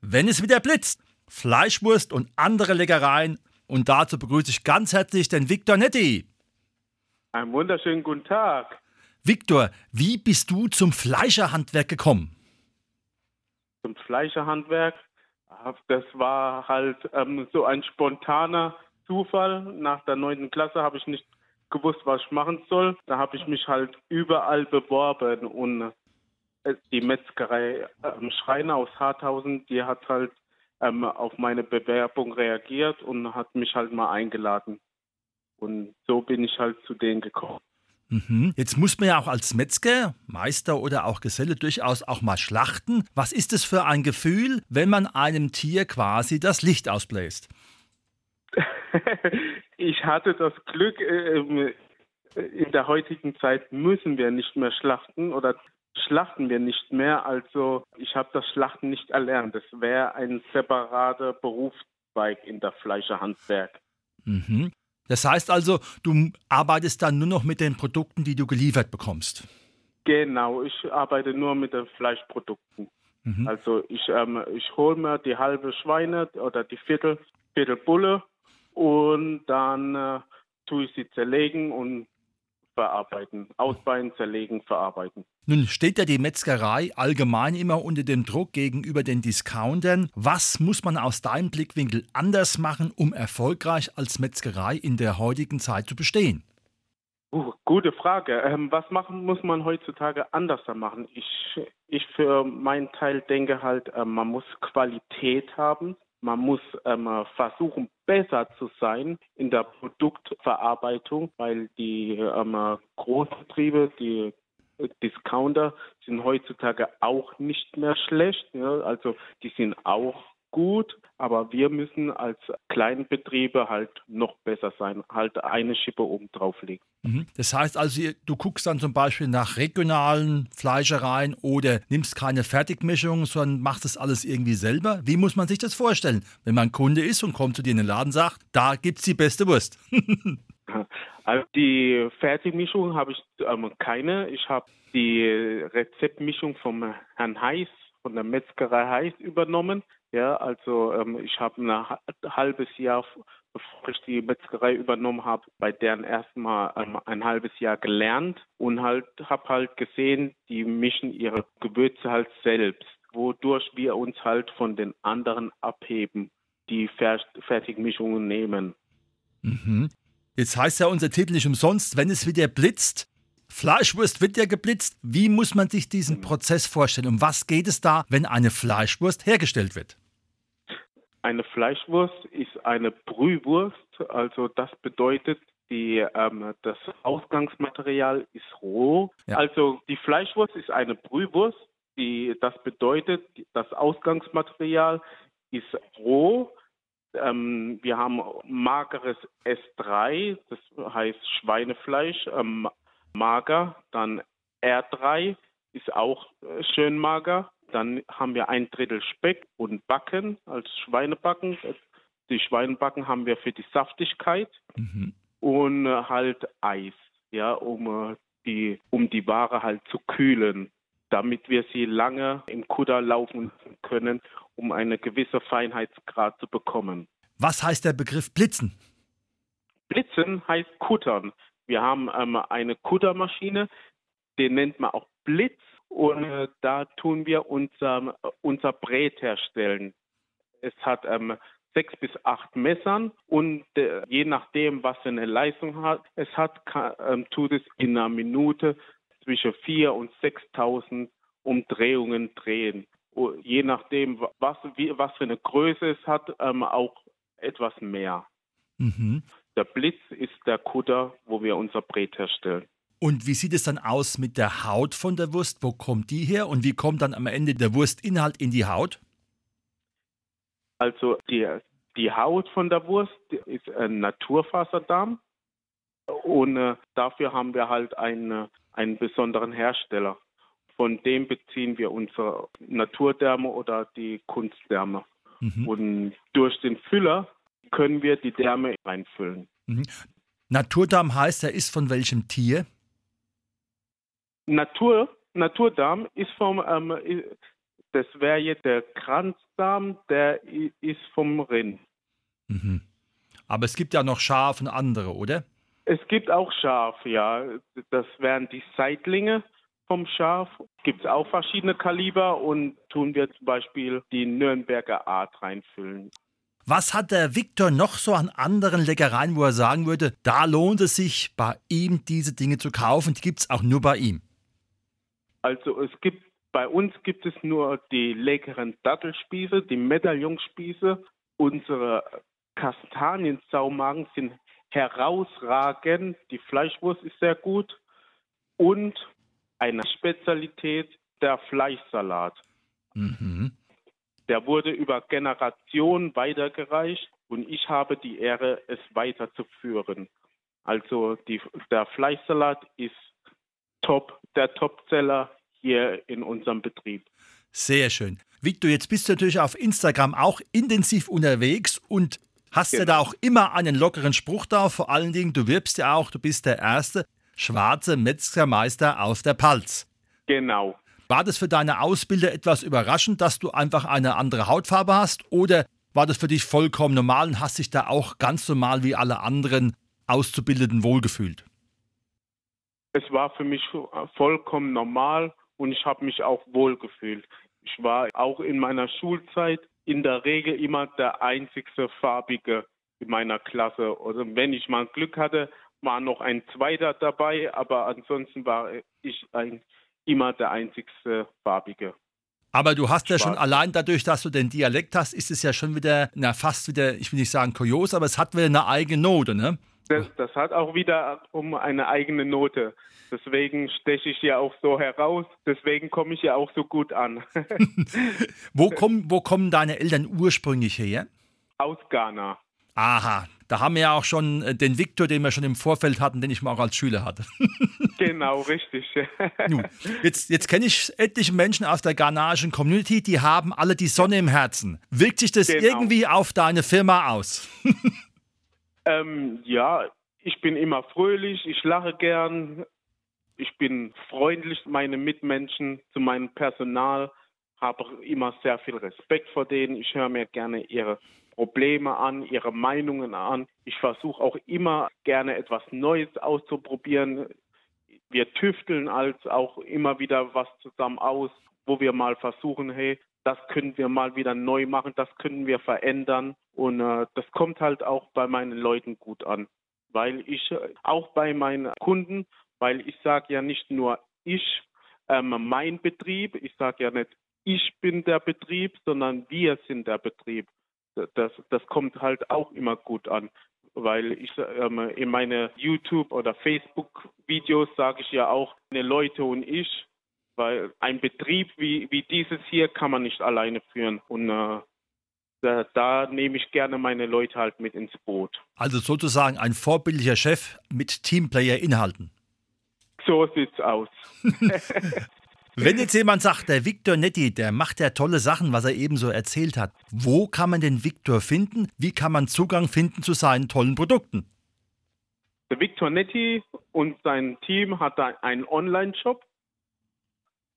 Wenn es wieder blitzt, Fleischwurst und andere Leckereien. Und dazu begrüße ich ganz herzlich den Viktor Netti. Einen wunderschönen guten Tag. Viktor, wie bist du zum Fleischerhandwerk gekommen? Zum Fleischerhandwerk? Das war halt ähm, so ein spontaner Zufall. Nach der neunten Klasse habe ich nicht gewusst, was ich machen soll. Da habe ich mich halt überall beworben und die Metzgerei ähm, Schreiner aus Harthausen, die hat halt ähm, auf meine Bewerbung reagiert und hat mich halt mal eingeladen. Und so bin ich halt zu denen gekommen. Mhm. Jetzt muss man ja auch als Metzger, Meister oder auch Geselle durchaus auch mal schlachten. Was ist es für ein Gefühl, wenn man einem Tier quasi das Licht ausbläst? ich hatte das Glück, äh, in der heutigen Zeit müssen wir nicht mehr schlachten oder schlachten wir nicht mehr. Also ich habe das Schlachten nicht erlernt. Das wäre ein separater Berufszweig in der Fleischerhandwerk. Mhm. Das heißt also, du arbeitest dann nur noch mit den Produkten, die du geliefert bekommst. Genau, ich arbeite nur mit den Fleischprodukten. Mhm. Also ich, ähm, ich hole mir die halbe Schweine oder die Viertel, Viertel Bulle und dann äh, tue ich sie zerlegen und verarbeiten. Ausbeinen, zerlegen, verarbeiten. Nun steht ja die Metzgerei allgemein immer unter dem Druck gegenüber den Discountern. Was muss man aus deinem Blickwinkel anders machen, um erfolgreich als Metzgerei in der heutigen Zeit zu bestehen? Uh, gute Frage. Ähm, was machen muss man heutzutage anders machen? Ich, ich für meinen Teil denke halt, äh, man muss Qualität haben. Man muss ähm, versuchen, besser zu sein in der Produktverarbeitung, weil die ähm, Großbetriebe, die Discounter sind heutzutage auch nicht mehr schlecht. Ja? Also die sind auch gut, aber wir müssen als Kleinbetriebe halt noch besser sein, halt eine Schippe oben drauflegen. Mhm. Das heißt also, du guckst dann zum Beispiel nach regionalen Fleischereien oder nimmst keine Fertigmischung, sondern machst das alles irgendwie selber. Wie muss man sich das vorstellen, wenn man Kunde ist und kommt zu dir in den Laden und sagt, da gibt es die beste Wurst? also die Fertigmischung habe ich ähm, keine. Ich habe die Rezeptmischung vom Herrn Heiß, von der Metzgerei Heiß übernommen. Ja, also ähm, ich habe ein halbes Jahr, bevor ich die Metzgerei übernommen habe, bei deren erstmal ähm, ein halbes Jahr gelernt und halt habe halt gesehen, die mischen ihre Gewürze halt selbst, wodurch wir uns halt von den anderen abheben, die Fer Fertigmischungen nehmen. Mhm. Jetzt heißt ja unser Titel nicht umsonst, wenn es wieder blitzt, Fleischwurst wird ja geblitzt. Wie muss man sich diesen Prozess vorstellen? Um was geht es da, wenn eine Fleischwurst hergestellt wird? Eine Fleischwurst ist eine Brühwurst. Also das bedeutet, die, ähm, das Ausgangsmaterial ist roh. Ja. Also die Fleischwurst ist eine Brühwurst. Die, das bedeutet, das Ausgangsmaterial ist roh. Ähm, wir haben mageres S3, das heißt Schweinefleisch, ähm, mager. Dann R3 ist auch äh, schön mager. Dann haben wir ein Drittel Speck und Backen als Schweinebacken. Die Schweinebacken haben wir für die Saftigkeit mhm. und äh, halt Eis, ja, um äh, die, um die Ware halt zu kühlen, damit wir sie lange im Kutter laufen können, um eine gewisse Feinheitsgrad zu bekommen. Was heißt der Begriff Blitzen? Blitzen heißt Kuttern. Wir haben ähm, eine Kuttermaschine, den nennt man auch Blitz und äh, da tun wir unser, unser Brät herstellen. Es hat ähm, sechs bis acht Messern und äh, je nachdem, was für eine Leistung hat, es hat, kann, ähm, tut es in einer Minute zwischen vier und 6.000 Umdrehungen drehen. Und je nachdem, was, wie, was für eine Größe es hat, ähm, auch etwas mehr. Mhm. Der Blitz ist der Kutter, wo wir unser Brät herstellen. Und wie sieht es dann aus mit der Haut von der Wurst? Wo kommt die her und wie kommt dann am Ende der Wurstinhalt in die Haut? Also die, die Haut von der Wurst ist ein Naturfaserdarm und äh, dafür haben wir halt einen, einen besonderen Hersteller. Von dem beziehen wir unsere Naturdärme oder die Kunstdärme. Mhm. Und durch den Füller können wir die Därme einfüllen. Mhm. Naturdarm heißt, er ist von welchem Tier? Natur, Naturdarm ist vom, ähm, das wäre jetzt der Kranzdarm, der ist vom Rind. Mhm. Aber es gibt ja noch Schaf und andere, oder? Es gibt auch Schaf, ja. Das wären die Seitlinge vom Schaf. Gibt es auch verschiedene Kaliber und tun wir zum Beispiel die Nürnberger Art reinfüllen. Was hat der Viktor noch so an anderen Leckereien, wo er sagen würde, da lohnt es sich, bei ihm diese Dinge zu kaufen? Die gibt es auch nur bei ihm. Also es gibt bei uns gibt es nur die leckeren Dattelspieße, die Medaillonspieße. Unsere Kastaniensaumagen sind herausragend. Die Fleischwurst ist sehr gut. Und eine Spezialität, der Fleischsalat. Mhm. Der wurde über Generationen weitergereicht und ich habe die Ehre, es weiterzuführen. Also die, der Fleischsalat ist top, der Topseller hier in unserem Betrieb. Sehr schön. Victor, jetzt bist du natürlich auf Instagram auch intensiv unterwegs und hast genau. ja da auch immer einen lockeren Spruch da. Vor allen Dingen, du wirbst ja auch, du bist der erste schwarze Metzgermeister auf der Palz. Genau. War das für deine Ausbilder etwas überraschend, dass du einfach eine andere Hautfarbe hast? Oder war das für dich vollkommen normal und hast dich da auch ganz normal wie alle anderen Auszubildenden wohlgefühlt? Es war für mich vollkommen normal und ich habe mich auch wohlgefühlt. Ich war auch in meiner Schulzeit in der Regel immer der einzigste Farbige in meiner Klasse. Also wenn ich mal Glück hatte, war noch ein Zweiter dabei, aber ansonsten war ich ein immer der einzigste Farbige. Aber du hast ja schon allein dadurch, dass du den Dialekt hast, ist es ja schon wieder, na fast wieder, ich will nicht sagen kurios, aber es hat wieder eine eigene Note, ne? Das, das hat auch wieder um eine eigene Note. Deswegen steche ich ja auch so heraus. Deswegen komme ich ja auch so gut an. wo, kommen, wo kommen deine Eltern ursprünglich her? Aus Ghana. Aha, da haben wir ja auch schon äh, den Viktor, den wir schon im Vorfeld hatten, den ich mal auch als Schüler hatte. genau, richtig. Nun, jetzt, jetzt kenne ich etliche Menschen aus der ghanaischen Community, die haben alle die Sonne im Herzen. Wirkt sich das genau. irgendwie auf deine Firma aus? ähm, ja, ich bin immer fröhlich, ich lache gern, ich bin freundlich zu meinen Mitmenschen, zu meinem Personal, habe immer sehr viel Respekt vor denen. Ich höre mir gerne ihre Probleme an, ihre Meinungen an. Ich versuche auch immer gerne etwas Neues auszuprobieren. Wir tüfteln als auch immer wieder was zusammen aus, wo wir mal versuchen, hey, das können wir mal wieder neu machen, das können wir verändern. Und äh, das kommt halt auch bei meinen Leuten gut an. Weil ich äh, auch bei meinen Kunden, weil ich sage ja nicht nur ich, ähm, mein Betrieb, ich sage ja nicht, ich bin der Betrieb, sondern wir sind der Betrieb das, das kommt halt auch immer gut an. Weil ich ähm, in meine YouTube- oder Facebook-Videos sage ich ja auch, meine Leute und ich, weil ein Betrieb wie, wie dieses hier kann man nicht alleine führen. Und äh, da, da, nehme ich gerne meine Leute halt mit ins Boot. Also sozusagen ein vorbildlicher Chef mit Teamplayer-Inhalten. So sieht's aus. Wenn jetzt jemand sagt, der Victor Netti, der macht ja tolle Sachen, was er eben so erzählt hat, wo kann man den Victor finden? Wie kann man Zugang finden zu seinen tollen Produkten? Der Victor Netti und sein Team hat einen Online-Shop.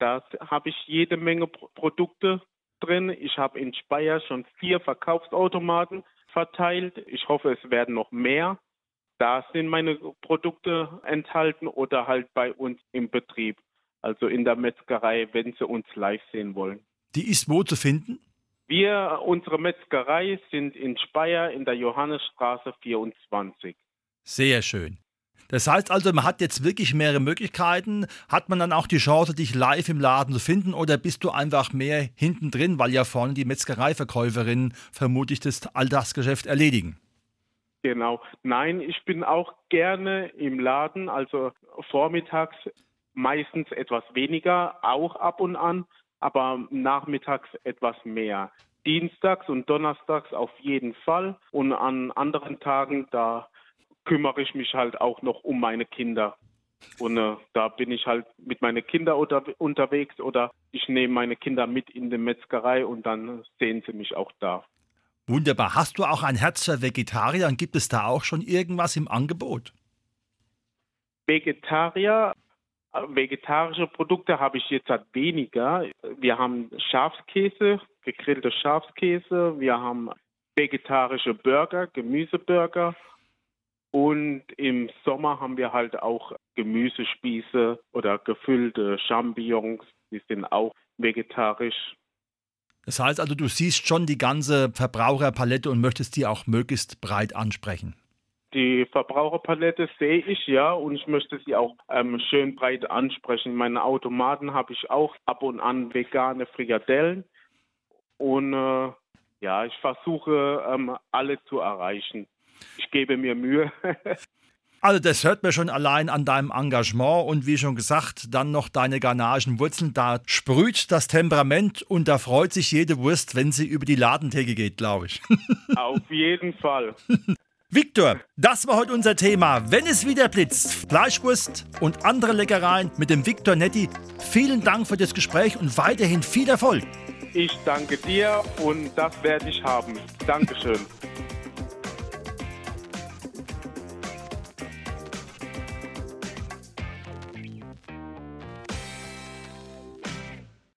Da habe ich jede Menge Produkte drin. Ich habe in Speyer schon vier Verkaufsautomaten verteilt. Ich hoffe, es werden noch mehr. Da sind meine Produkte enthalten oder halt bei uns im Betrieb also in der Metzgerei, wenn Sie uns live sehen wollen. Die ist wo zu finden? Wir, unsere Metzgerei sind in Speyer in der Johannesstraße 24. Sehr schön. Das heißt also, man hat jetzt wirklich mehrere Möglichkeiten. Hat man dann auch die Chance, dich live im Laden zu finden oder bist du einfach mehr hinten drin, weil ja vorne die Metzgereiverkäuferinnen vermutlich das Alltagsgeschäft erledigen? Genau. Nein, ich bin auch gerne im Laden, also vormittags meistens etwas weniger, auch ab und an, aber nachmittags etwas mehr. dienstags und donnerstags auf jeden Fall. Und an anderen Tagen, da kümmere ich mich halt auch noch um meine Kinder. Und äh, da bin ich halt mit meinen Kindern unter, unterwegs oder ich nehme meine Kinder mit in die Metzgerei und dann sehen sie mich auch da. Wunderbar. Hast du auch ein Herz für Vegetarier und gibt es da auch schon irgendwas im Angebot? Vegetarier, vegetarische Produkte habe ich jetzt halt weniger. Wir haben Schafskäse, gegrillter Schafskäse, wir haben vegetarische Burger, Gemüseburger und im Sommer haben wir halt auch Gemüsespieße oder gefüllte Champignons, die sind auch vegetarisch. Das heißt also, du siehst schon die ganze Verbraucherpalette und möchtest die auch möglichst breit ansprechen. Die Verbraucherpalette sehe ich ja und ich möchte sie auch ähm, schön breit ansprechen. In meinen Automaten habe ich auch ab und an vegane Frikadellen und äh, ja, ich versuche ähm, alle zu erreichen ich gebe mir Mühe. Also das hört mir schon allein an deinem Engagement und wie schon gesagt, dann noch deine ghanaischen Wurzeln. Da sprüht das Temperament und da freut sich jede Wurst, wenn sie über die Ladentheke geht, glaube ich. Auf jeden Fall. Victor, das war heute unser Thema. Wenn es wieder blitzt, Fleischwurst und andere Leckereien mit dem Victor Netti. Vielen Dank für das Gespräch und weiterhin viel Erfolg. Ich danke dir und das werde ich haben. Dankeschön.